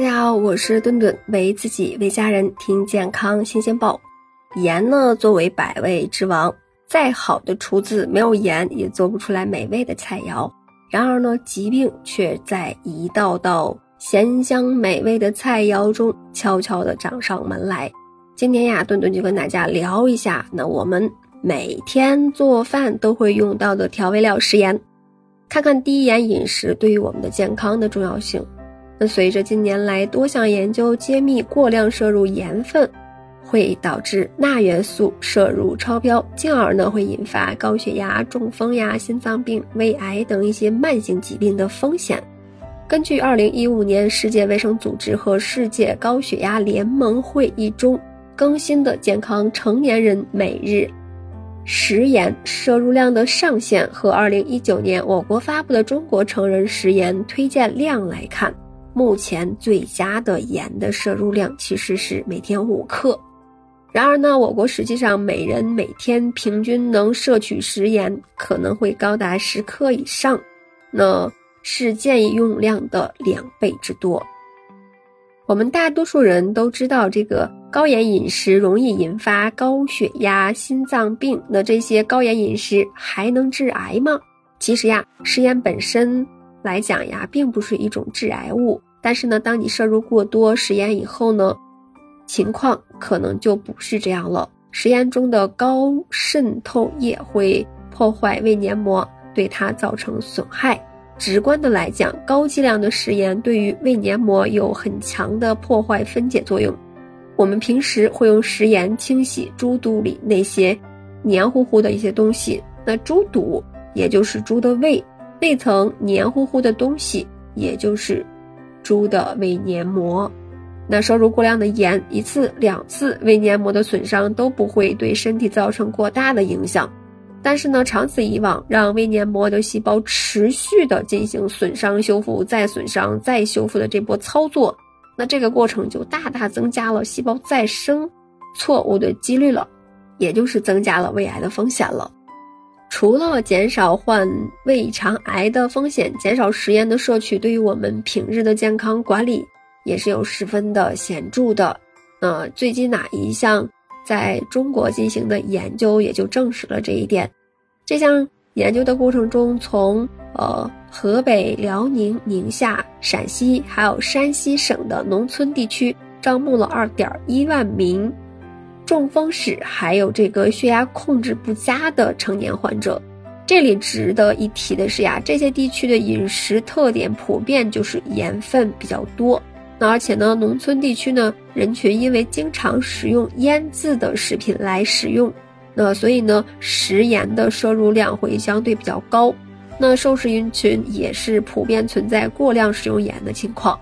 大家好，我是顿顿，为自己为家人听健康新鲜报。盐呢，作为百味之王，再好的厨子没有盐也做不出来美味的菜肴。然而呢，疾病却在一道道咸香美味的菜肴中悄悄地找上门来。今天呀，顿顿就跟大家聊一下，那我们每天做饭都会用到的调味料食盐，看看低盐饮食对于我们的健康的重要性。那随着近年来多项研究揭秘，过量摄入盐分会导致钠元素摄入超标，进而呢会引发高血压、中风呀、心脏病、胃癌等一些慢性疾病的风险。根据二零一五年世界卫生组织和世界高血压联盟会议中更新的健康成年人每日食盐摄入量的上限和二零一九年我国发布的中国成人食盐推荐量来看。目前最佳的盐的摄入量其实是每天五克，然而呢，我国实际上每人每天平均能摄取食盐可能会高达十克以上，那是建议用量的两倍之多。我们大多数人都知道，这个高盐饮食容易引发高血压、心脏病，那这些高盐饮食还能致癌吗？其实呀，食盐本身。来讲呀，并不是一种致癌物，但是呢，当你摄入过多食盐以后呢，情况可能就不是这样了。食盐中的高渗透液会破坏胃黏膜，对它造成损害。直观的来讲，高剂量的食盐对于胃黏膜有很强的破坏分解作用。我们平时会用食盐清洗猪肚里那些黏糊糊的一些东西，那猪肚也就是猪的胃。那层黏糊糊的东西，也就是猪的胃黏膜。那摄入过量的盐，一次两次胃黏膜的损伤都不会对身体造成过大的影响。但是呢，长此以往，让胃黏膜的细胞持续的进行损伤、修复、再损伤、再修复的这波操作，那这个过程就大大增加了细胞再生错误的几率了，也就是增加了胃癌的风险了。除了减少患胃肠癌的风险，减少食盐的摄取，对于我们平日的健康管理也是有十分的显著的。呃，最近哪一项在中国进行的研究也就证实了这一点。这项研究的过程中，从呃河北、辽宁、宁夏、陕西还有山西省的农村地区招募了二点一万名。中风史还有这个血压控制不佳的成年患者，这里值得一提的是呀，这些地区的饮食特点普遍就是盐分比较多。那而且呢，农村地区呢，人群因为经常使用腌制的食品来食用，那所以呢，食盐的摄入量会相对比较高。那受试人群也是普遍存在过量使用盐的情况。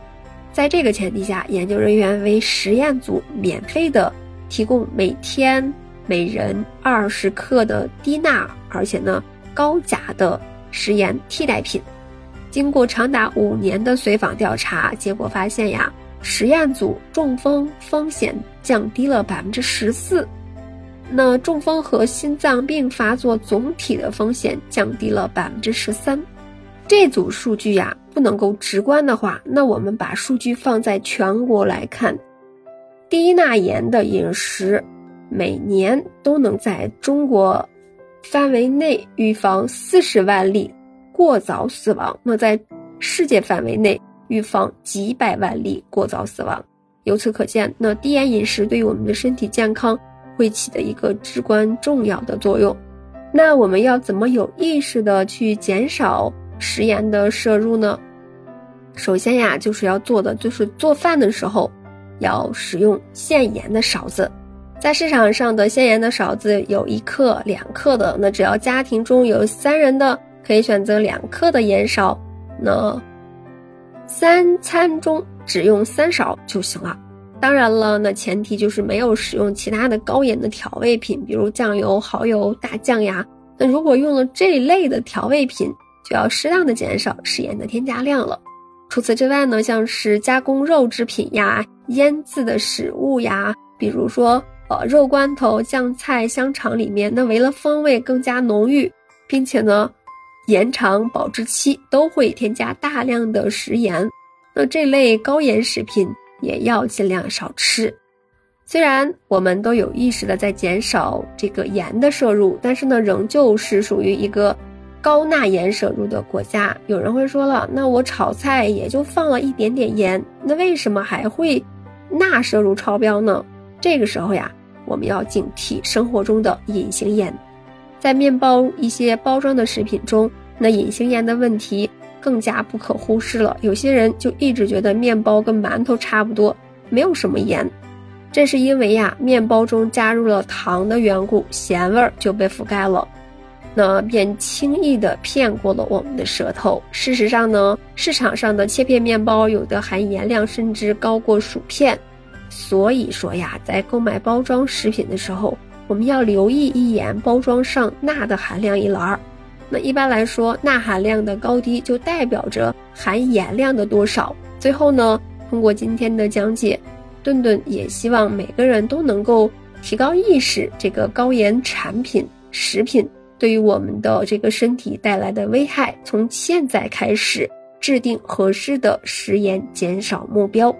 在这个前提下，研究人员为实验组免费的。提供每天每人二十克的低钠，而且呢高钾的食盐替代品。经过长达五年的随访调查，结果发现呀，实验组中风风险降低了百分之十四，那中风和心脏病发作总体的风险降低了百分之十三。这组数据呀不能够直观的话，那我们把数据放在全国来看。低钠盐的饮食，每年都能在中国范围内预防四十万例过早死亡。那在世界范围内预防几百万例过早死亡。由此可见，那低盐饮食对于我们的身体健康会起的一个至关重要的作用。那我们要怎么有意识的去减少食盐的摄入呢？首先呀，就是要做的就是做饭的时候。要使用限盐的勺子，在市场上的限盐的勺子有一克、两克的，那只要家庭中有三人的，可以选择两克的盐勺，那三餐中只用三勺就行了。当然了，那前提就是没有使用其他的高盐的调味品，比如酱油、蚝油、大酱呀。那如果用了这一类的调味品，就要适当的减少食盐的添加量了。除此之外呢，像是加工肉制品呀、腌制的食物呀，比如说呃肉罐头、酱菜、香肠里面，那为了风味更加浓郁，并且呢延长保质期，都会添加大量的食盐。那这类高盐食品也要尽量少吃。虽然我们都有意识的在减少这个盐的摄入，但是呢，仍旧是属于一个高钠盐摄入的国家。有人会说了，那我炒菜也就放了一点点盐，那为什么还会钠摄入超标呢？这个时候呀，我们要警惕生活中的隐形盐，在面包一些包装的食品中，那隐形盐的问题更加不可忽视了。有些人就一直觉得面包跟馒头差不多，没有什么盐。这是因为呀，面包中加入了糖的缘故，咸味儿就被覆盖了，那便轻易的骗过了我们的舌头。事实上呢，市场上的切片面包有的含盐量甚至高过薯片，所以说呀，在购买包装食品的时候，我们要留意一眼包装上钠的含量一栏儿。那一般来说，钠含量的高低就代表着含盐量的多少。最后呢，通过今天的讲解。顿顿也希望每个人都能够提高意识，这个高盐产品、食品对于我们的这个身体带来的危害，从现在开始制定合适的食盐减少目标。